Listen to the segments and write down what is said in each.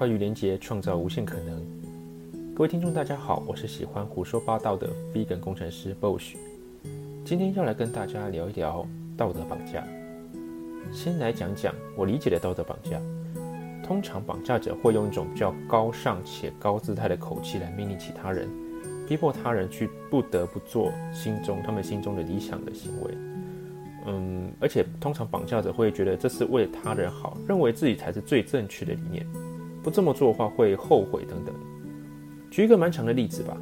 跨域连接，创造无限可能。各位听众，大家好，我是喜欢胡说八道的 Vegan 工程师 Bosch。今天要来跟大家聊一聊道德绑架。先来讲讲我理解的道德绑架。通常绑架者会用一种比较高尚且高姿态的口气来命令其他人，逼迫他人去不得不做心中他们心中的理想的行为。嗯，而且通常绑架者会觉得这是为他人好，认为自己才是最正确的理念，不这么做的话会后悔等等。举一个蛮长的例子吧，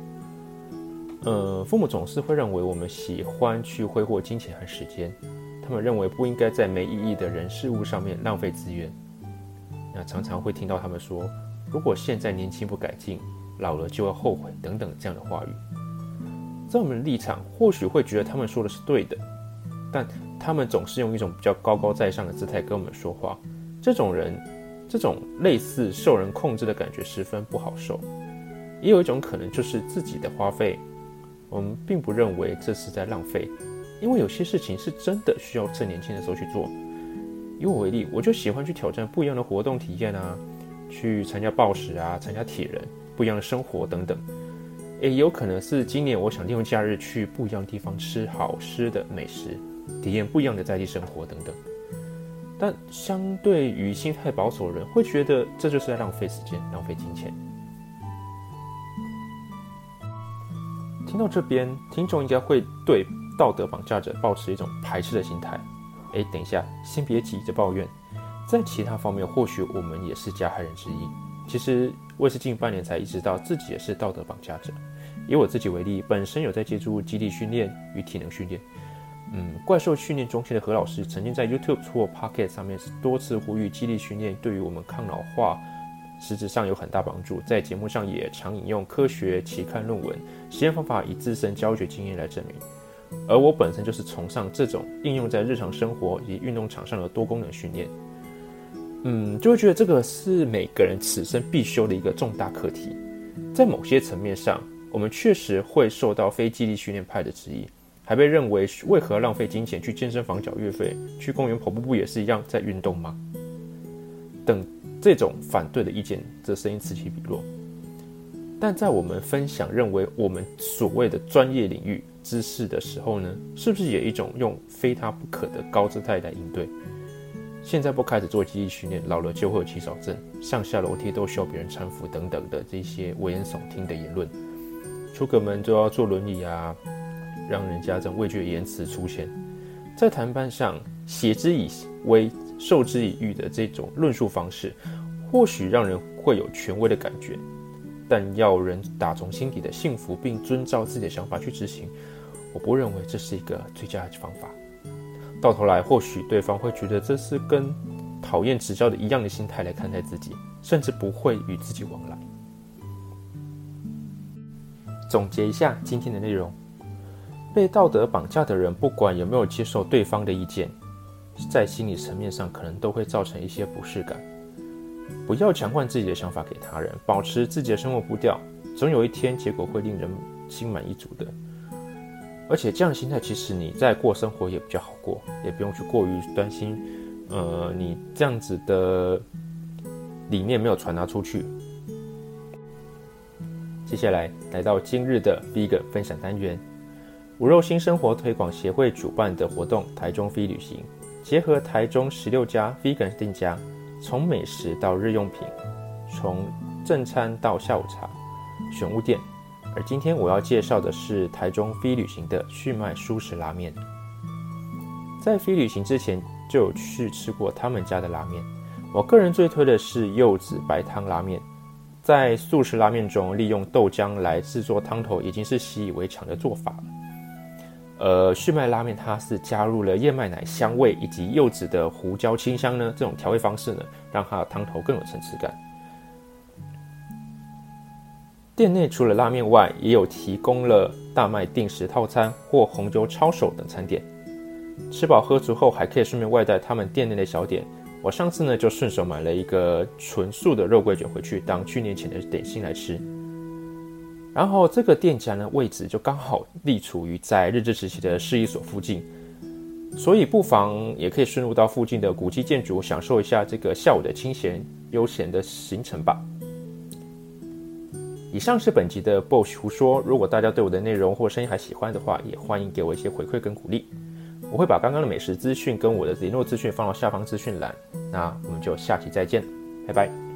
呃，父母总是会认为我们喜欢去挥霍金钱和时间，他们认为不应该在没意义的人事物上面浪费资源。那常常会听到他们说，如果现在年轻不改进，老了就要后悔等等这样的话语。在我们的立场，或许会觉得他们说的是对的，但。他们总是用一种比较高高在上的姿态跟我们说话，这种人，这种类似受人控制的感觉十分不好受。也有一种可能就是自己的花费，我们并不认为这是在浪费，因为有些事情是真的需要趁年轻的时候去做。以我为例，我就喜欢去挑战不一样的活动体验啊，去参加暴食啊，参加铁人，不一样的生活等等。也有可能是今年我想利用假日去不一样的地方吃好吃的美食。体验不一样的在地生活等等，但相对于心态保守的人，会觉得这就是在浪费时间、浪费金钱。听到这边，听众应该会对道德绑架者保持一种排斥的心态。哎，等一下，先别急着抱怨，在其他方面，或许我们也是加害人之一。其实我也是近半年才意识到自己也是道德绑架者。以我自己为例，本身有在接触基地训练与体能训练。嗯，怪兽训练中心的何老师曾经在 YouTube 或 Pocket 上面多次呼吁，激励训练对于我们抗老化实质上有很大帮助。在节目上也常引用科学期刊论文、实验方法，以自身教学经验来证明。而我本身就是崇尚这种应用在日常生活以及运动场上的多功能训练。嗯，就会觉得这个是每个人此生必修的一个重大课题。在某些层面上，我们确实会受到非激励训练派的质疑。还被认为为何浪费金钱去健身房缴月费，去公园跑步不也是一样在运动吗？等这种反对的意见，这声音此起彼落。但在我们分享认为我们所谓的专业领域知识的时候呢，是不是也一种用非他不可的高姿态来应对？现在不开始做记忆训练，老了就会有肌少症，上下楼梯都需要别人搀扶等等的这些危言耸听的言论，出个门就要坐轮椅啊。让人家这种畏惧的言辞出现，在谈判上挟之以威、授之以欲的这种论述方式，或许让人会有权威的感觉，但要人打从心底的幸福并遵照自己的想法去执行，我不认为这是一个最佳的方法。到头来，或许对方会觉得这是跟讨厌指教的一样的心态来看待自己，甚至不会与自己往来。总结一下今天的内容。被道德绑架的人，不管有没有接受对方的意见，在心理层面上可能都会造成一些不适感。不要强灌自己的想法给他人，保持自己的生活步调，总有一天结果会令人心满意足的。而且这样的心态，其实你在过生活也比较好过，也不用去过于担心，呃，你这样子的理念没有传达出去。接下来来到今日的第一个分享单元。无肉新生活推广协会主办的活动——台中飞旅行，结合台中十六家 vegan 店家，从美食到日用品，从正餐到下午茶，选物店。而今天我要介绍的是台中飞旅行的旭麦舒食拉面。在飞旅行之前就有去吃过他们家的拉面，我个人最推的是柚子白汤拉面。在素食拉面中，利用豆浆来制作汤头，已经是习以为常的做法了。呃，旭麦拉面它是加入了燕麦奶香味以及柚子的胡椒清香呢，这种调味方式呢，让它的汤头更有层次感。店内除了拉面外，也有提供了大麦定时套餐或红酒抄手等餐点。吃饱喝足后，还可以顺便外带他们店内的小点。我上次呢就顺手买了一个纯素的肉桂卷回去当去年前的点心来吃。然后这个店家呢，位置就刚好立处于在日治时期的市役所附近，所以不妨也可以顺路到附近的古迹建筑，享受一下这个下午的清闲悠闲的行程吧。以上是本集的 Boss 胡说。如果大家对我的内容或声音还喜欢的话，也欢迎给我一些回馈跟鼓励。我会把刚刚的美食资讯跟我的联络资讯放到下方资讯栏。那我们就下期再见，拜拜。